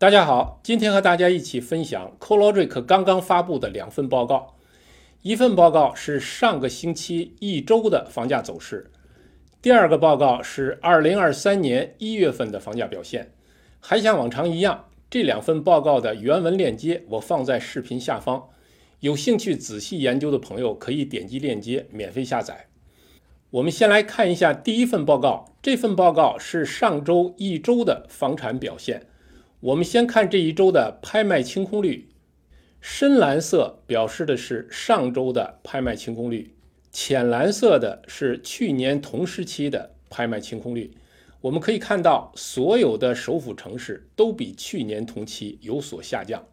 大家好，今天和大家一起分享 CoLogic 刚刚发布的两份报告。一份报告是上个星期一周的房价走势，第二个报告是2023年一月份的房价表现。还像往常一样，这两份报告的原文链接我放在视频下方，有兴趣仔细研究的朋友可以点击链接免费下载。我们先来看一下第一份报告，这份报告是上周一周的房产表现。我们先看这一周的拍卖清空率，深蓝色表示的是上周的拍卖清空率，浅蓝色的是去年同时期的拍卖清空率。我们可以看到，所有的首府城市都比去年同期有所下降。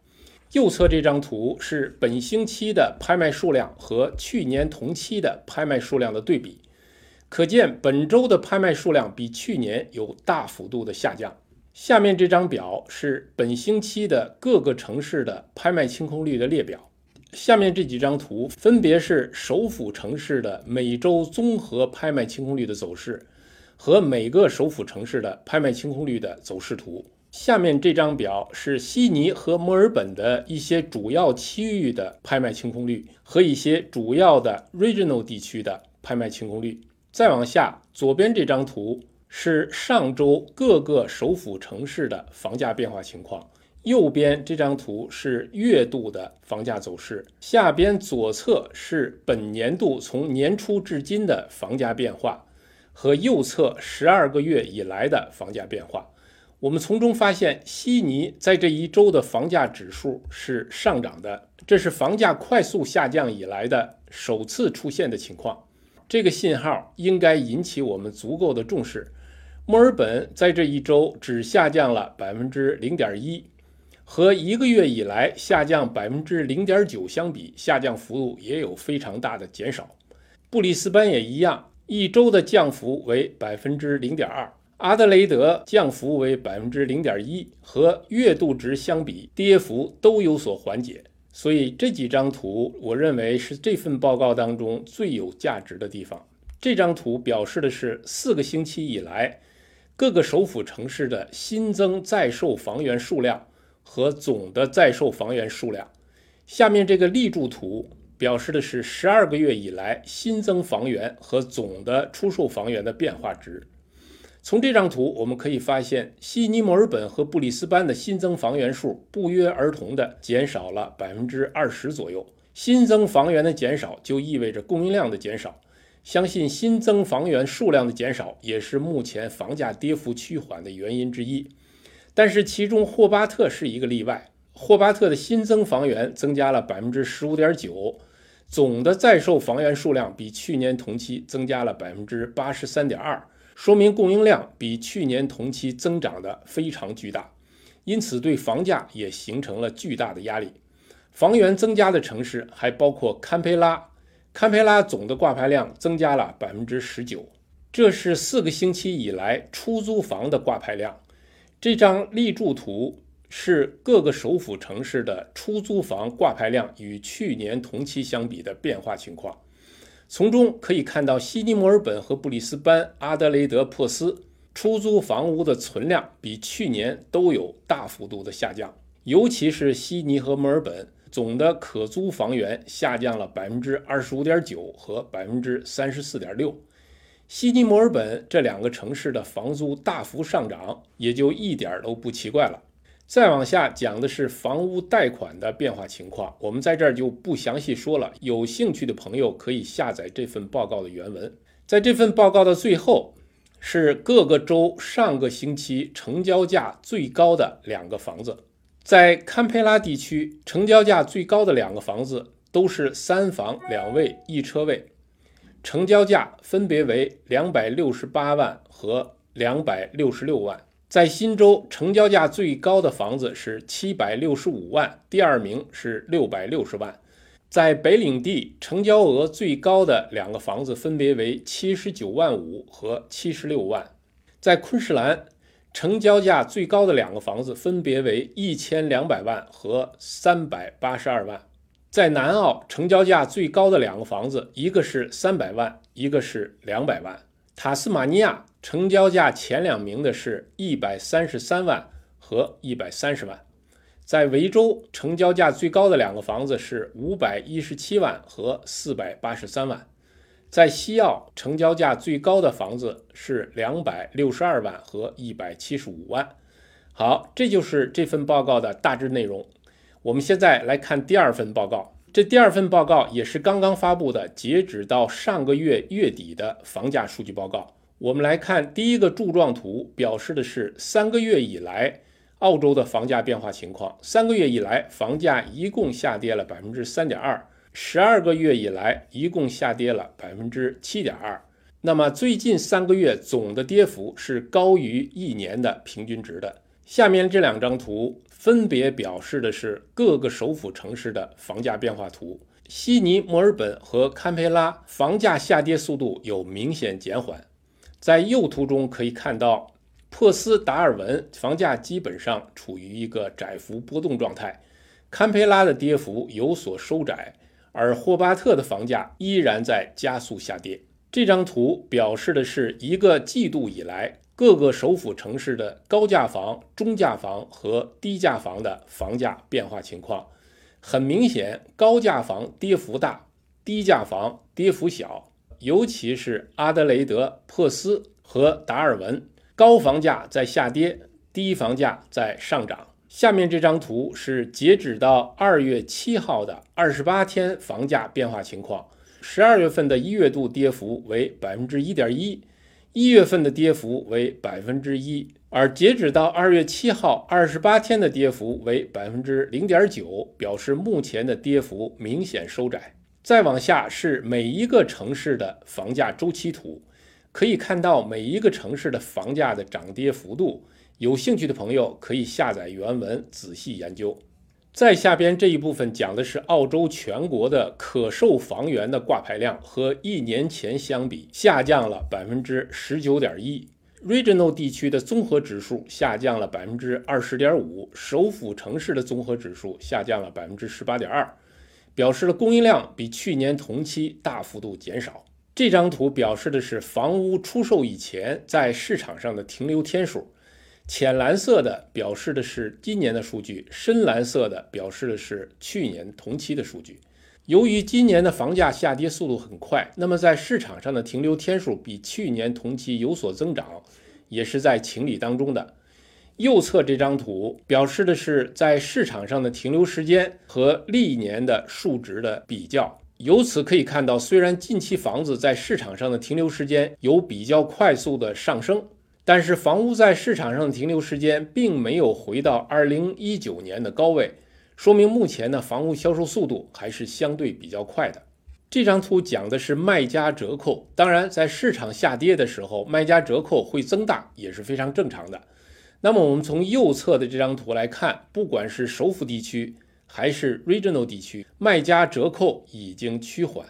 右侧这张图是本星期的拍卖数量和去年同期的拍卖数量的对比，可见本周的拍卖数量比去年有大幅度的下降。下面这张表是本星期的各个城市的拍卖清空率的列表。下面这几张图分别是首府城市的每周综合拍卖清空率的走势和每个首府城市的拍卖清空率的走势图。下面这张表是悉尼和墨尔本的一些主要区域的拍卖清空率和一些主要的 regional 地区的拍卖清空率。再往下，左边这张图。是上周各个首府城市的房价变化情况。右边这张图是月度的房价走势，下边左侧是本年度从年初至今的房价变化，和右侧十二个月以来的房价变化。我们从中发现，悉尼在这一周的房价指数是上涨的，这是房价快速下降以来的首次出现的情况。这个信号应该引起我们足够的重视。墨尔本在这一周只下降了百分之零点一，和一个月以来下降百分之零点九相比，下降幅度也有非常大的减少。布里斯班也一样，一周的降幅为百分之零点二。阿德雷德降幅为百分之零点一，和月度值相比，跌幅都有所缓解。所以这几张图，我认为是这份报告当中最有价值的地方。这张图表示的是四个星期以来。各个首府城市的新增在售房源数量和总的在售房源数量。下面这个立柱图表示的是十二个月以来新增房源和总的出售房源的变化值。从这张图我们可以发现，悉尼、墨尔本和布里斯班的新增房源数不约而同地减少了百分之二十左右。新增房源的减少就意味着供应量的减少。相信新增房源数量的减少也是目前房价跌幅趋缓的原因之一，但是其中霍巴特是一个例外。霍巴特的新增房源增加了百分之十五点九，总的在售房源数量比去年同期增加了百分之八十三点二，说明供应量比去年同期增长的非常巨大，因此对房价也形成了巨大的压力。房源增加的城市还包括堪培拉。堪培拉总的挂牌量增加了百分之十九，这是四个星期以来出租房的挂牌量。这张立柱图是各个首府城市的出租房挂牌量与去年同期相比的变化情况。从中可以看到，悉尼、墨尔本和布里斯班、阿德雷德、珀斯出租房屋的存量比去年都有大幅度的下降，尤其是悉尼和墨尔本。总的可租房源下降了百分之二十五点九和百分之三十四点六，悉尼、墨尔本这两个城市的房租大幅上涨，也就一点都不奇怪了。再往下讲的是房屋贷款的变化情况，我们在这儿就不详细说了。有兴趣的朋友可以下载这份报告的原文。在这份报告的最后，是各个州上个星期成交价最高的两个房子。在堪培拉地区，成交价最高的两个房子都是三房两卫一车位，成交价分别为两百六十八万和两百六十六万。在新州，成交价最高的房子是七百六十五万，第二名是六百六十万。在北领地，成交额最高的两个房子分别为七十九万五和七十六万。在昆士兰。成交价最高的两个房子分别为一千两百万和三百八十二万。在南澳，成交价最高的两个房子，一个是三百万，一个是两百万。塔斯马尼亚成交价前两名的是一百三十三万和一百三十万。在维州，成交价最高的两个房子是五百一十七万和四百八十三万。在西澳，成交价最高的房子是两百六十二万和一百七十五万。好，这就是这份报告的大致内容。我们现在来看第二份报告。这第二份报告也是刚刚发布的，截止到上个月月底的房价数据报告。我们来看第一个柱状图，表示的是三个月以来澳洲的房价变化情况。三个月以来，房价一共下跌了百分之三点二。十二个月以来，一共下跌了百分之七点二。那么最近三个月总的跌幅是高于一年的平均值的。下面这两张图分别表示的是各个首府城市的房价变化图。悉尼、墨尔本和堪培拉房价下跌速度有明显减缓。在右图中可以看到，珀斯、达尔文房价基本上处于一个窄幅波动状态，堪培拉的跌幅有所收窄。而霍巴特的房价依然在加速下跌。这张图表示的是一个季度以来各个首府城市的高价房、中价房和低价房的房价变化情况。很明显，高价房跌幅大，低价房跌幅小。尤其是阿德雷德、珀斯和达尔文，高房价在下跌，低房价在上涨。下面这张图是截止到二月七号的二十八天房价变化情况。十二月份的一月度跌幅为百分之一点一，一月份的跌幅为百分之一，而截止到二月七号二十八天的跌幅为百分之零点九，表示目前的跌幅明显收窄。再往下是每一个城市的房价周期图，可以看到每一个城市的房价的涨跌幅度。有兴趣的朋友可以下载原文仔细研究。再下边这一部分讲的是澳洲全国的可售房源的挂牌量和一年前相比下降了百分之十九点一，Regional 地区的综合指数下降了百分之二十点五，首府城市的综合指数下降了百分之十八点二，表示了供应量比去年同期大幅度减少。这张图表示的是房屋出售以前在市场上的停留天数。浅蓝色的表示的是今年的数据，深蓝色的表示的是去年同期的数据。由于今年的房价下跌速度很快，那么在市场上的停留天数比去年同期有所增长，也是在情理当中的。右侧这张图表示的是在市场上的停留时间和历年的数值的比较。由此可以看到，虽然近期房子在市场上的停留时间有比较快速的上升。但是房屋在市场上停留时间并没有回到二零一九年的高位，说明目前的房屋销售速度还是相对比较快的。这张图讲的是卖家折扣，当然在市场下跌的时候，卖家折扣会增大也是非常正常的。那么我们从右侧的这张图来看，不管是首府地区还是 Regional 地区，卖家折扣已经趋缓。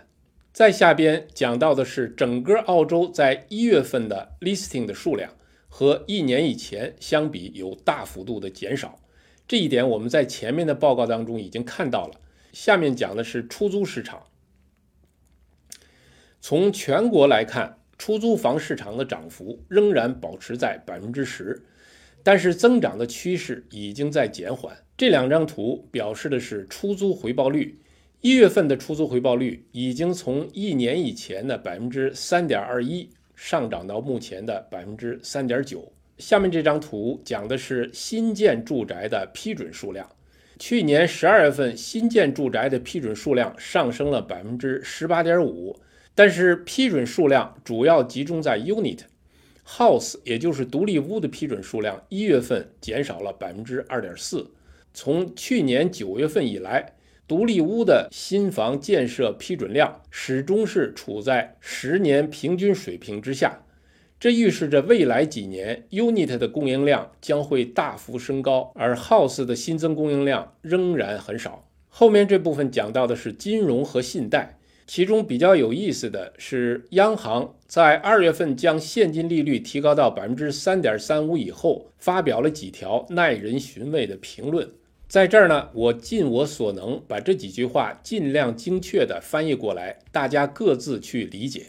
在下边讲到的是整个澳洲在一月份的 listing 的数量。和一年以前相比有大幅度的减少，这一点我们在前面的报告当中已经看到了。下面讲的是出租市场。从全国来看，出租房市场的涨幅仍然保持在百分之十，但是增长的趋势已经在减缓。这两张图表示的是出租回报率，一月份的出租回报率已经从一年以前的百分之三点二一。上涨到目前的百分之三点九。下面这张图讲的是新建住宅的批准数量。去年十二月份新建住宅的批准数量上升了百分之十八点五，但是批准数量主要集中在 unit house，也就是独立屋的批准数量，一月份减少了百分之二点四。从去年九月份以来。独立屋的新房建设批准量始终是处在十年平均水平之下，这预示着未来几年 unit 的供应量将会大幅升高，而 house 的新增供应量仍然很少。后面这部分讲到的是金融和信贷，其中比较有意思的是，央行在二月份将现金利率提高到百分之三点三五以后，发表了几条耐人寻味的评论。在这儿呢，我尽我所能把这几句话尽量精确地翻译过来，大家各自去理解。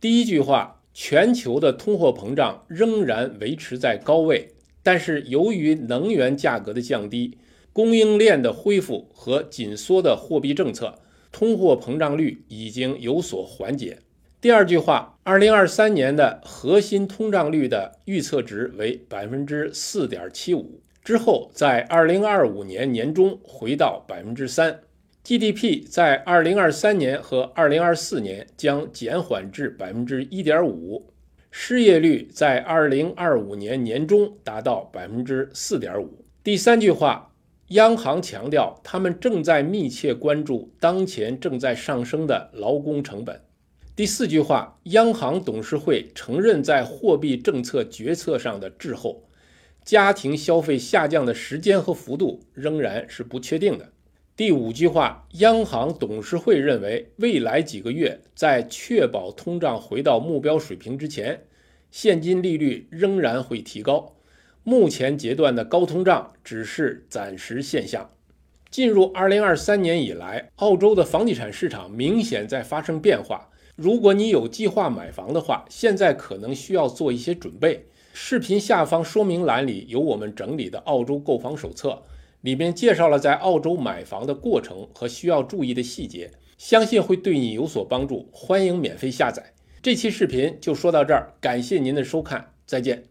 第一句话，全球的通货膨胀仍然维持在高位，但是由于能源价格的降低、供应链的恢复和紧缩的货币政策，通货膨胀率已经有所缓解。第二句话，二零二三年的核心通胀率的预测值为百分之四点七五，之后在二零二五年年中回到百分之三。GDP 在二零二三年和二零二四年将减缓至百分之一点五，失业率在二零二五年年中达到百分之四点五。第三句话，央行强调他们正在密切关注当前正在上升的劳工成本。第四句话，央行董事会承认在货币政策决策上的滞后，家庭消费下降的时间和幅度仍然是不确定的。第五句话，央行董事会认为，未来几个月在确保通胀回到目标水平之前，现金利率仍然会提高。目前阶段的高通胀只是暂时现象。进入二零二三年以来，澳洲的房地产市场明显在发生变化。如果你有计划买房的话，现在可能需要做一些准备。视频下方说明栏里有我们整理的澳洲购房手册。里面介绍了在澳洲买房的过程和需要注意的细节，相信会对你有所帮助。欢迎免费下载。这期视频就说到这儿，感谢您的收看，再见。